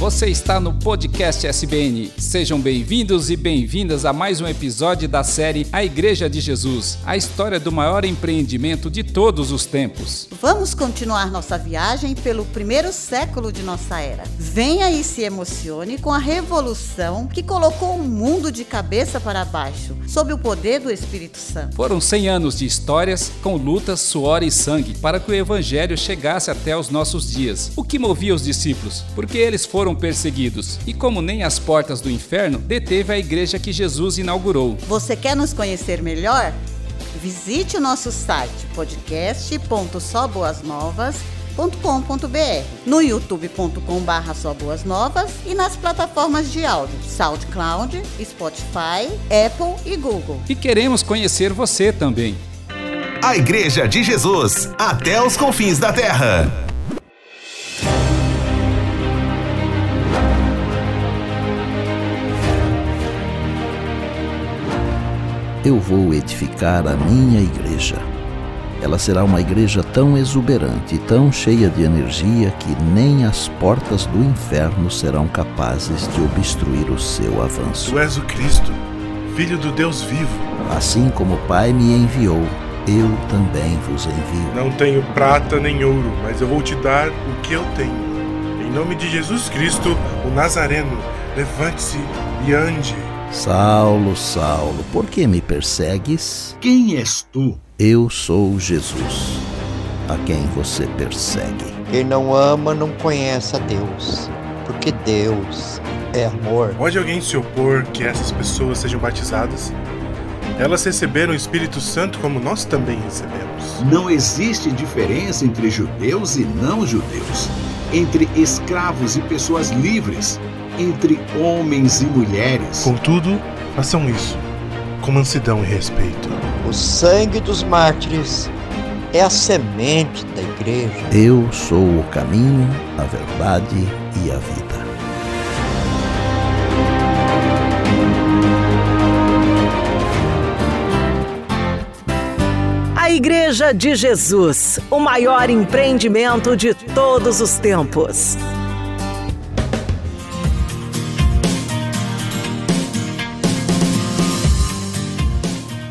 você está no podcast SBN. Sejam bem-vindos e bem-vindas a mais um episódio da série A Igreja de Jesus, a história do maior empreendimento de todos os tempos. Vamos continuar nossa viagem pelo primeiro século de nossa era. Venha e se emocione com a revolução que colocou o mundo de cabeça para baixo, sob o poder do Espírito Santo. Foram 100 anos de histórias com lutas, suor e sangue para que o evangelho chegasse até os nossos dias. O que movia os discípulos? Porque eles foram perseguidos. E como nem as portas do inferno, deteve a igreja que Jesus inaugurou. Você quer nos conhecer melhor? Visite o nosso site podcast.soboasnovas.com.br, no youtube.com.br Só Boas Novas e nas plataformas de áudio SoundCloud, Spotify, Apple e Google. E queremos conhecer você também. A Igreja de Jesus, até os confins da terra. Eu vou edificar a minha igreja. Ela será uma igreja tão exuberante tão cheia de energia que nem as portas do inferno serão capazes de obstruir o seu avanço. Tu és o Cristo, Filho do Deus vivo. Assim como o Pai me enviou, eu também vos envio. Não tenho prata nem ouro, mas eu vou te dar o que eu tenho. Em nome de Jesus Cristo, o Nazareno, levante-se e ande. Saulo, Saulo, por que me persegues? Quem és tu? Eu sou Jesus, a quem você persegue. Quem não ama não conhece a Deus, porque Deus é amor. Pode alguém se opor que essas pessoas sejam batizadas? Elas receberam o Espírito Santo como nós também recebemos. Não existe diferença entre judeus e não judeus, entre escravos e pessoas livres, entre homens e mulheres. Contudo, façam isso com mansidão e respeito. O sangue dos mártires é a semente da igreja. Eu sou o caminho, a verdade e a vida. A Igreja de Jesus, o maior empreendimento de todos os tempos.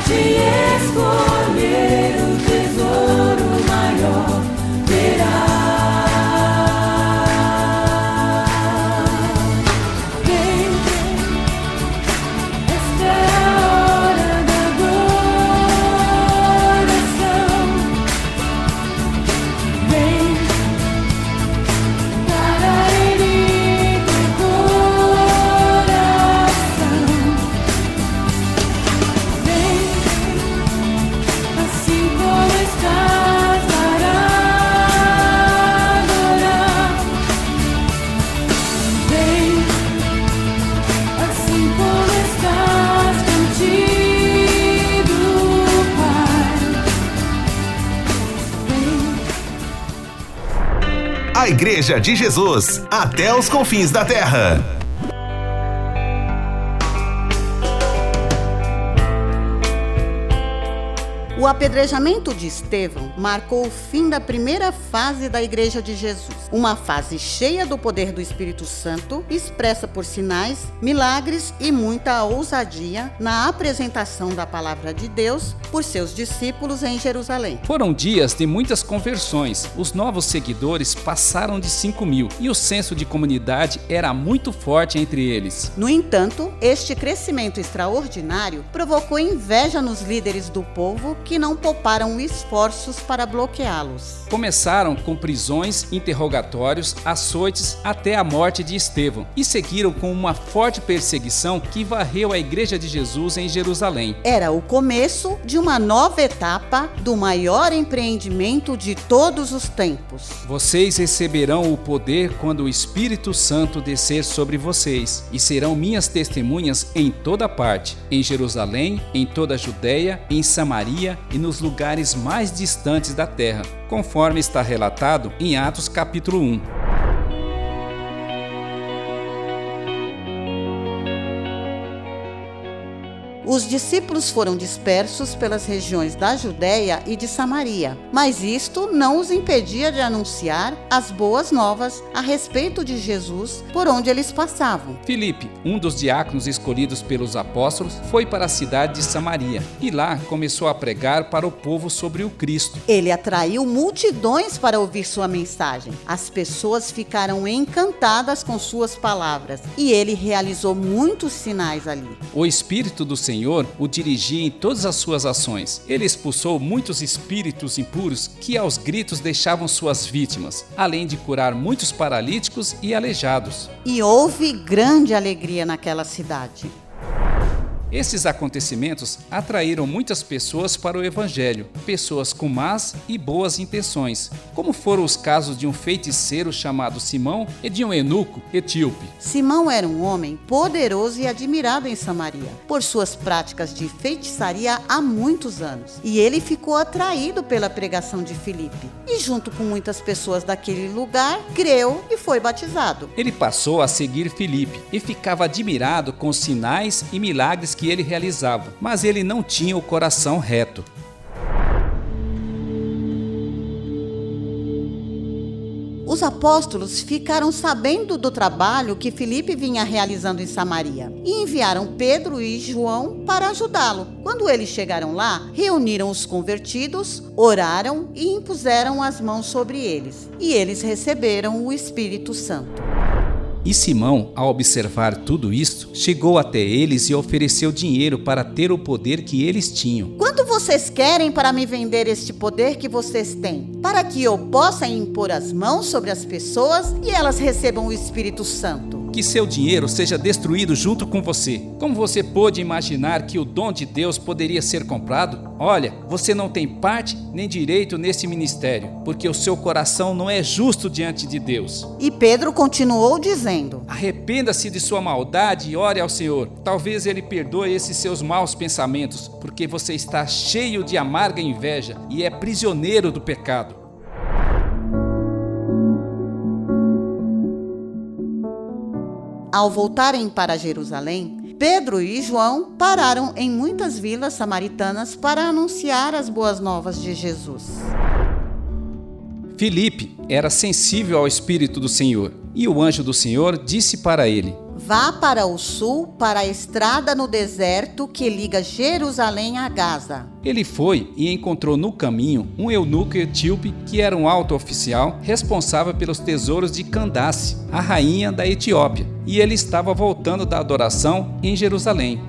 Ti escolher Igreja de Jesus, até os confins da terra. O apedrejamento de Estevão marcou o fim da primeira fase da Igreja de Jesus, uma fase cheia do poder do Espírito Santo, expressa por sinais, milagres e muita ousadia na apresentação da palavra de Deus por seus discípulos em Jerusalém. Foram dias de muitas conversões. Os novos seguidores passaram de 5 mil e o senso de comunidade era muito forte entre eles. No entanto, este crescimento extraordinário provocou inveja nos líderes do povo que não pouparam esforços para bloqueá-los. Começaram com prisões, interrogatórios, açoites até a morte de Estevão e seguiram com uma forte perseguição que varreu a Igreja de Jesus em Jerusalém. Era o começo de uma nova etapa do maior empreendimento de todos os tempos. Vocês receberão o poder quando o Espírito Santo descer sobre vocês, e serão minhas testemunhas em toda parte, em Jerusalém, em toda a Judéia, em Samaria e nos lugares mais distantes da terra, conforme está relatado em Atos capítulo 1. Os discípulos foram dispersos pelas regiões da Judéia e de Samaria, mas isto não os impedia de anunciar as boas novas a respeito de Jesus por onde eles passavam. Filipe, um dos diáconos escolhidos pelos apóstolos, foi para a cidade de Samaria e lá começou a pregar para o povo sobre o Cristo. Ele atraiu multidões para ouvir sua mensagem. As pessoas ficaram encantadas com suas palavras e ele realizou muitos sinais ali. O Espírito do Senhor o dirigia em todas as suas ações. Ele expulsou muitos espíritos impuros que aos gritos deixavam suas vítimas, além de curar muitos paralíticos e aleijados. E houve grande alegria naquela cidade. Esses acontecimentos atraíram muitas pessoas para o Evangelho, pessoas com más e boas intenções, como foram os casos de um feiticeiro chamado Simão e de um eunuco etíope. Simão era um homem poderoso e admirado em Samaria, por suas práticas de feitiçaria há muitos anos. E ele ficou atraído pela pregação de Filipe. E, junto com muitas pessoas daquele lugar, creu e foi batizado. Ele passou a seguir Filipe e ficava admirado com os sinais e milagres que ele realizava, mas ele não tinha o coração reto. Os apóstolos ficaram sabendo do trabalho que Filipe vinha realizando em Samaria e enviaram Pedro e João para ajudá-lo. Quando eles chegaram lá, reuniram os convertidos, oraram e impuseram as mãos sobre eles. E eles receberam o Espírito Santo. E Simão, ao observar tudo isto, chegou até eles e ofereceu dinheiro para ter o poder que eles tinham. Quanto vocês querem para me vender este poder que vocês têm? Para que eu possa impor as mãos sobre as pessoas e elas recebam o Espírito Santo. Que seu dinheiro seja destruído junto com você. Como você pôde imaginar que o dom de Deus poderia ser comprado? Olha, você não tem parte nem direito nesse ministério, porque o seu coração não é justo diante de Deus. E Pedro continuou dizendo: Arrependa-se de sua maldade e ore ao Senhor. Talvez ele perdoe esses seus maus pensamentos, porque você está cheio de amarga inveja e é prisioneiro do pecado. Ao voltarem para Jerusalém, Pedro e João pararam em muitas vilas samaritanas para anunciar as boas novas de Jesus. Filipe era sensível ao Espírito do Senhor, e o anjo do Senhor disse para ele: Vá para o sul, para a estrada no deserto que liga Jerusalém a Gaza. Ele foi e encontrou no caminho um eunuco etíope que era um alto oficial responsável pelos tesouros de Candace, a rainha da Etiópia, e ele estava voltando da adoração em Jerusalém.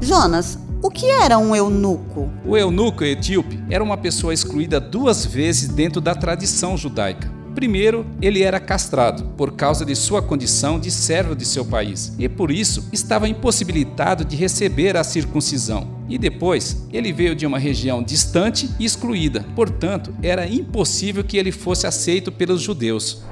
Jonas, o que era um eunuco? O eunuco etíope era uma pessoa excluída duas vezes dentro da tradição judaica. Primeiro, ele era castrado por causa de sua condição de servo de seu país e por isso estava impossibilitado de receber a circuncisão. E depois, ele veio de uma região distante e excluída, portanto, era impossível que ele fosse aceito pelos judeus.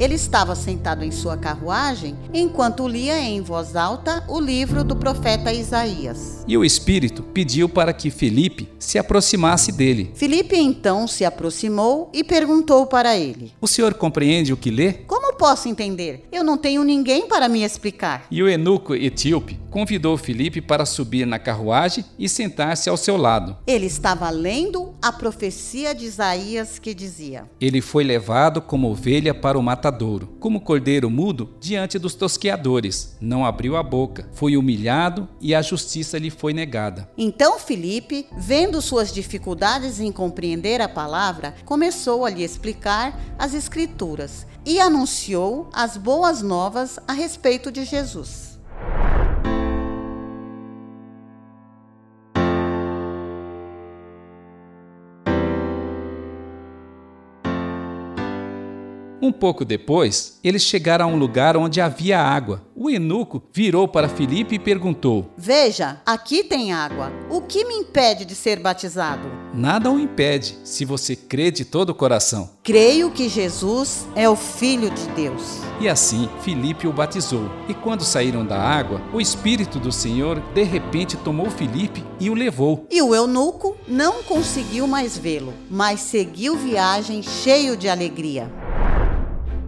Ele estava sentado em sua carruagem enquanto lia em voz alta o livro do profeta Isaías. E o Espírito pediu para que Felipe se aproximasse dele. Filipe então se aproximou e perguntou para ele: O senhor compreende o que lê? Como posso entender? Eu não tenho ninguém para me explicar. E o eunuco etíope convidou Felipe para subir na carruagem e sentar-se ao seu lado. Ele estava lendo a profecia de Isaías que dizia: Ele foi levado como ovelha para o matadouro, como cordeiro mudo diante dos tosqueadores. Não abriu a boca, foi humilhado e a justiça lhe foi negada. Então Filipe, vendo suas dificuldades em compreender a palavra, começou a lhe explicar as Escrituras e anunciou as boas novas a respeito de Jesus. Um pouco depois, eles chegaram a um lugar onde havia água. O eunuco virou para Filipe e perguntou: Veja, aqui tem água. O que me impede de ser batizado? Nada o impede, se você crê de todo o coração. Creio que Jesus é o Filho de Deus. E assim, Filipe o batizou. E quando saíram da água, o Espírito do Senhor de repente tomou Filipe e o levou. E o eunuco não conseguiu mais vê-lo, mas seguiu viagem cheio de alegria.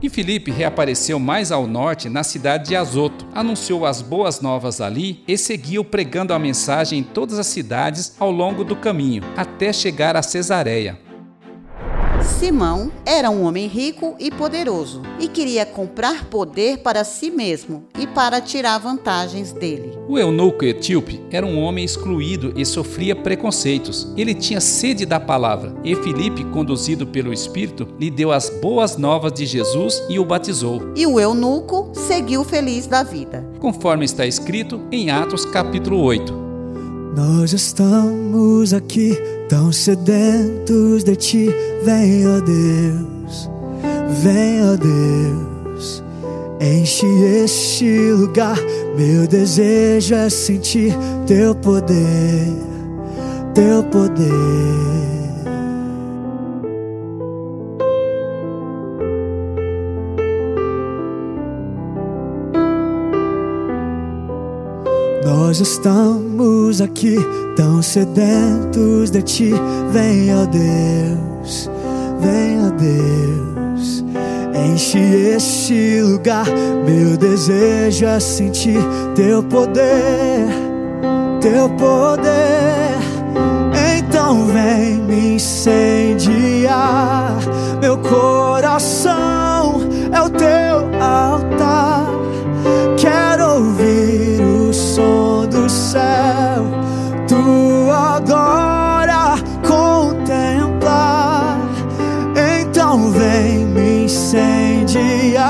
E Filipe reapareceu mais ao norte, na cidade de Azoto, anunciou as boas novas ali e seguiu pregando a mensagem em todas as cidades ao longo do caminho, até chegar a Cesareia. Simão era um homem rico e poderoso e queria comprar poder para si mesmo e para tirar vantagens dele. O eunuco etíope era um homem excluído e sofria preconceitos. Ele tinha sede da palavra, e Filipe, conduzido pelo Espírito, lhe deu as boas novas de Jesus e o batizou, E o eunuco seguiu feliz da vida. conforme está escrito em Atos capítulo 8. Nós estamos aqui tão sedentos de ti. Vem, ó Deus, vem, ó Deus, enche este lugar. Meu desejo é sentir teu poder, teu poder. Nós estamos aqui tão sedentos de ti. Vem, ó Deus, vem, ó Deus, enche este lugar. Meu desejo é sentir teu poder, teu poder. Então vem me incendiar. Meu coração é o teu altar. Glória contemplar. Então vem me incendiar.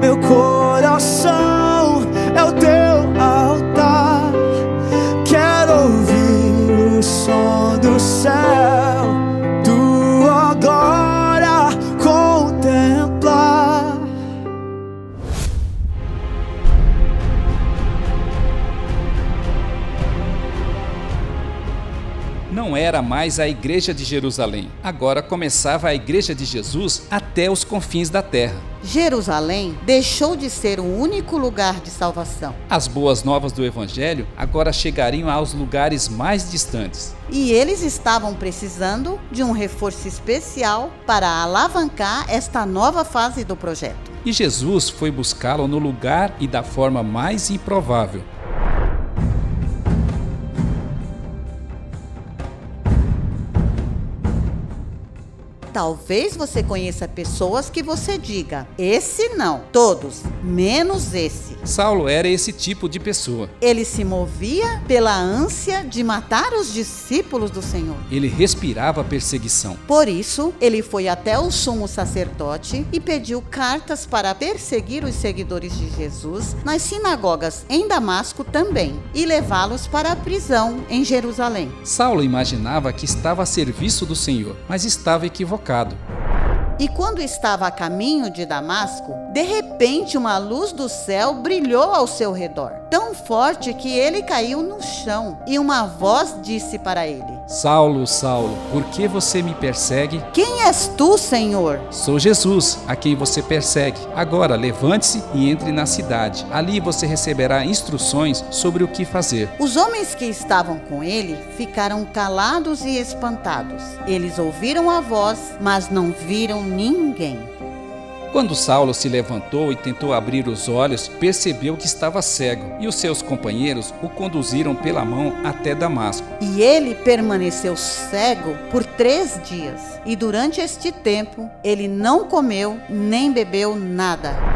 Meu coração é o teu altar. Quero ouvir o som era mais a igreja de Jerusalém, agora começava a igreja de Jesus até os confins da terra. Jerusalém deixou de ser o único lugar de salvação. As boas novas do Evangelho agora chegariam aos lugares mais distantes. E eles estavam precisando de um reforço especial para alavancar esta nova fase do projeto. E Jesus foi buscá-lo no lugar e da forma mais improvável. Talvez você conheça pessoas que você diga: esse não, todos, menos esse. Saulo era esse tipo de pessoa. Ele se movia pela ânsia de matar os discípulos do Senhor. Ele respirava perseguição. Por isso, ele foi até o sumo sacerdote e pediu cartas para perseguir os seguidores de Jesus nas sinagogas em Damasco também e levá-los para a prisão em Jerusalém. Saulo imaginava que estava a serviço do Senhor, mas estava equivocado. E quando estava a caminho de Damasco, de repente uma luz do céu brilhou ao seu redor, tão forte que ele caiu no chão, e uma voz disse para ele: Saulo, Saulo, por que você me persegue? Quem és tu, Senhor? Sou Jesus, a quem você persegue. Agora levante-se e entre na cidade. Ali você receberá instruções sobre o que fazer. Os homens que estavam com ele ficaram calados e espantados. Eles ouviram a voz, mas não viram ninguém. Quando Saulo se levantou e tentou abrir os olhos, percebeu que estava cego, e os seus companheiros o conduziram pela mão até Damasco. E ele permaneceu cego por três dias. E durante este tempo, ele não comeu nem bebeu nada.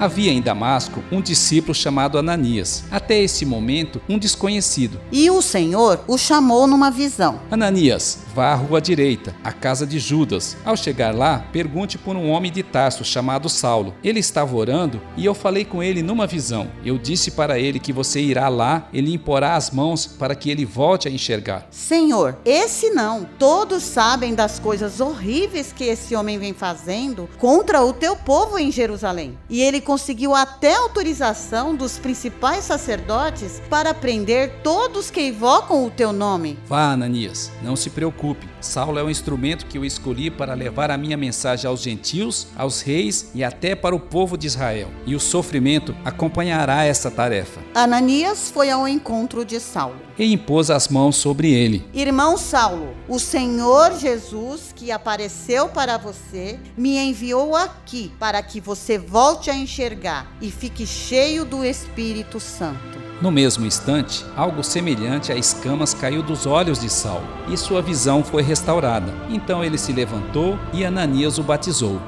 Havia em Damasco um discípulo chamado Ananias, até esse momento um desconhecido. E o Senhor o chamou numa visão. Ananias, vá à rua direita, à casa de Judas. Ao chegar lá, pergunte por um homem de Tarso chamado Saulo. Ele estava orando e eu falei com ele numa visão. Eu disse para ele que você irá lá e lhe imporá as mãos para que ele volte a enxergar. Senhor, esse não. Todos sabem das coisas horríveis que esse homem vem fazendo contra o teu povo em Jerusalém. E ele conseguiu até autorização dos principais sacerdotes para prender todos que invocam o teu nome. Vá, Ananias, não se preocupe. Saulo é o instrumento que eu escolhi para levar a minha mensagem aos gentios, aos reis e até para o povo de Israel. E o sofrimento acompanhará essa tarefa. Ananias foi ao encontro de Saulo. E impôs as mãos sobre ele. Irmão Saulo, o Senhor Jesus que apareceu para você me enviou aqui para que você volte a enxergar e fique cheio do Espírito Santo. No mesmo instante, algo semelhante a escamas caiu dos olhos de Saulo, e sua visão foi restaurada. Então ele se levantou e Ananias o batizou.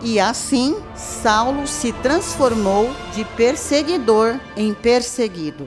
E assim, Saulo se transformou de perseguidor em perseguido.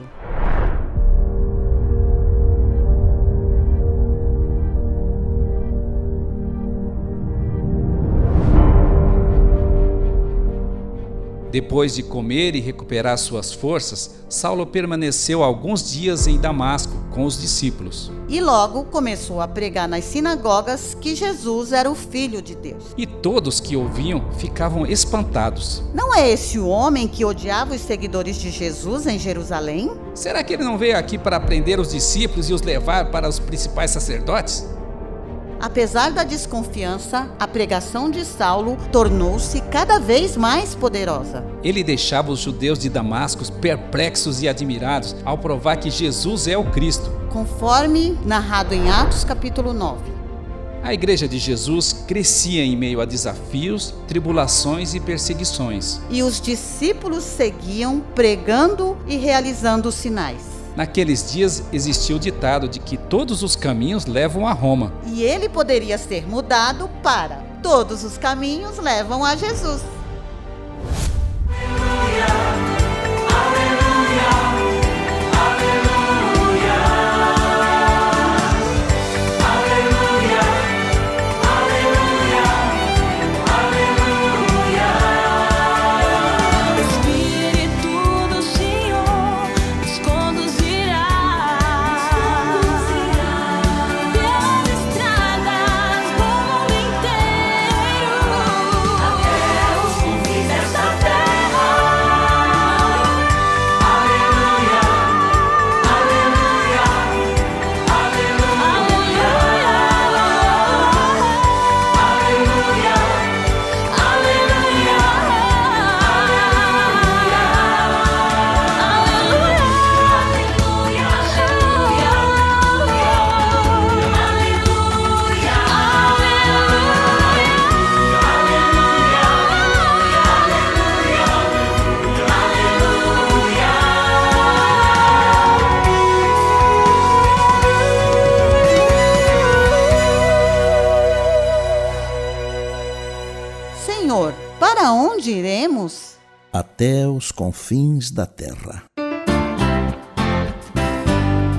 Depois de comer e recuperar suas forças, Saulo permaneceu alguns dias em Damasco com os discípulos. E logo começou a pregar nas sinagogas que Jesus era o Filho de Deus. E todos que ouviam ficavam espantados. Não é esse o homem que odiava os seguidores de Jesus em Jerusalém? Será que ele não veio aqui para prender os discípulos e os levar para os principais sacerdotes? Apesar da desconfiança, a pregação de Saulo tornou-se cada vez mais poderosa. Ele deixava os judeus de Damasco perplexos e admirados ao provar que Jesus é o Cristo. Conforme narrado em Atos capítulo 9. A igreja de Jesus crescia em meio a desafios, tribulações e perseguições. E os discípulos seguiam pregando e realizando sinais. Naqueles dias existia o ditado de que todos os caminhos levam a Roma. E ele poderia ser mudado para todos os caminhos levam a Jesus. Confins da terra.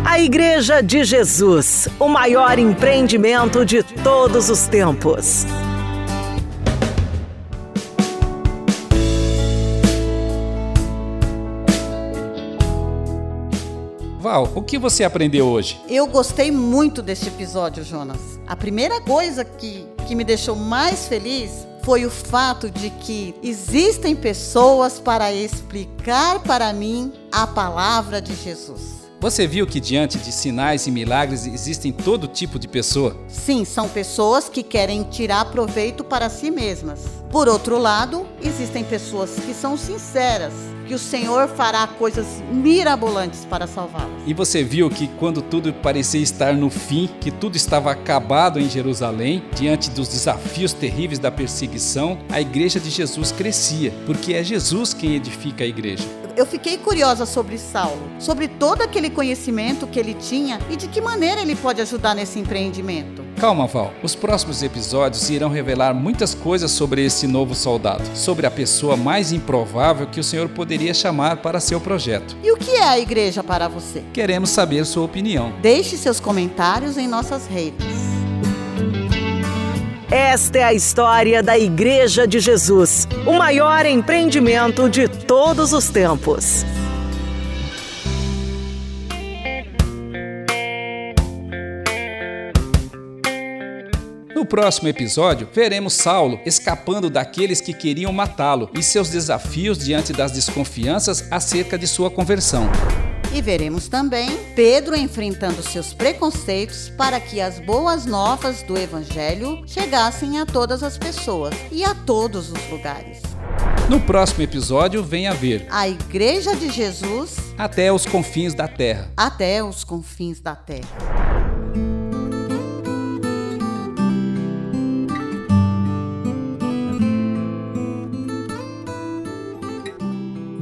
A Igreja de Jesus, o maior empreendimento de todos os tempos. Val, o que você aprendeu hoje? Eu gostei muito deste episódio, Jonas. A primeira coisa que, que me deixou mais feliz foi o fato de que existem pessoas para explicar para mim a palavra de Jesus. Você viu que diante de sinais e milagres existem todo tipo de pessoa? Sim, são pessoas que querem tirar proveito para si mesmas. Por outro lado, existem pessoas que são sinceras, que o Senhor fará coisas mirabolantes para salvá-las. E você viu que quando tudo parecia estar no fim, que tudo estava acabado em Jerusalém, diante dos desafios terríveis da perseguição, a igreja de Jesus crescia, porque é Jesus quem edifica a igreja. Eu fiquei curiosa sobre Saulo, sobre todo aquele conhecimento que ele tinha e de que maneira ele pode ajudar nesse empreendimento. Calma, Val. Os próximos episódios irão revelar muitas coisas sobre esse novo soldado, sobre a pessoa mais improvável que o Senhor poderia chamar para seu projeto. E o que é a igreja para você? Queremos saber sua opinião. Deixe seus comentários em nossas redes. Esta é a história da Igreja de Jesus, o maior empreendimento de todos os tempos. Próximo episódio, veremos Saulo escapando daqueles que queriam matá-lo e seus desafios diante das desconfianças acerca de sua conversão. E veremos também Pedro enfrentando seus preconceitos para que as boas novas do Evangelho chegassem a todas as pessoas e a todos os lugares. No próximo episódio, venha ver A Igreja de Jesus até os confins da terra. até os confins da terra.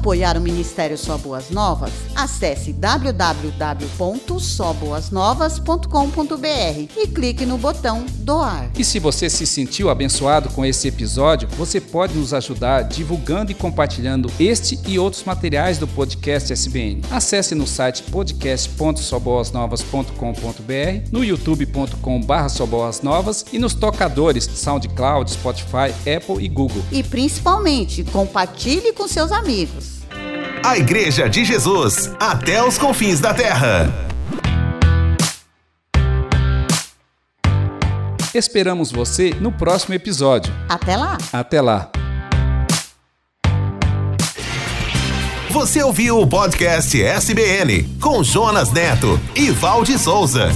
Apoiar o Ministério Só Boas Novas? Acesse www.soboasnovas.com.br e clique no botão doar. E se você se sentiu abençoado com esse episódio, você pode nos ajudar divulgando e compartilhando este e outros materiais do podcast SBN. Acesse no site podcast.soboasnovas.com.br, no youtube.com.br soboasnovas e nos tocadores SoundCloud, Spotify, Apple e Google. E principalmente, compartilhe com seus amigos. A Igreja de Jesus, até os confins da terra. Esperamos você no próximo episódio. Até lá! Até lá! Você ouviu o podcast SBN com Jonas Neto e Valde Souza.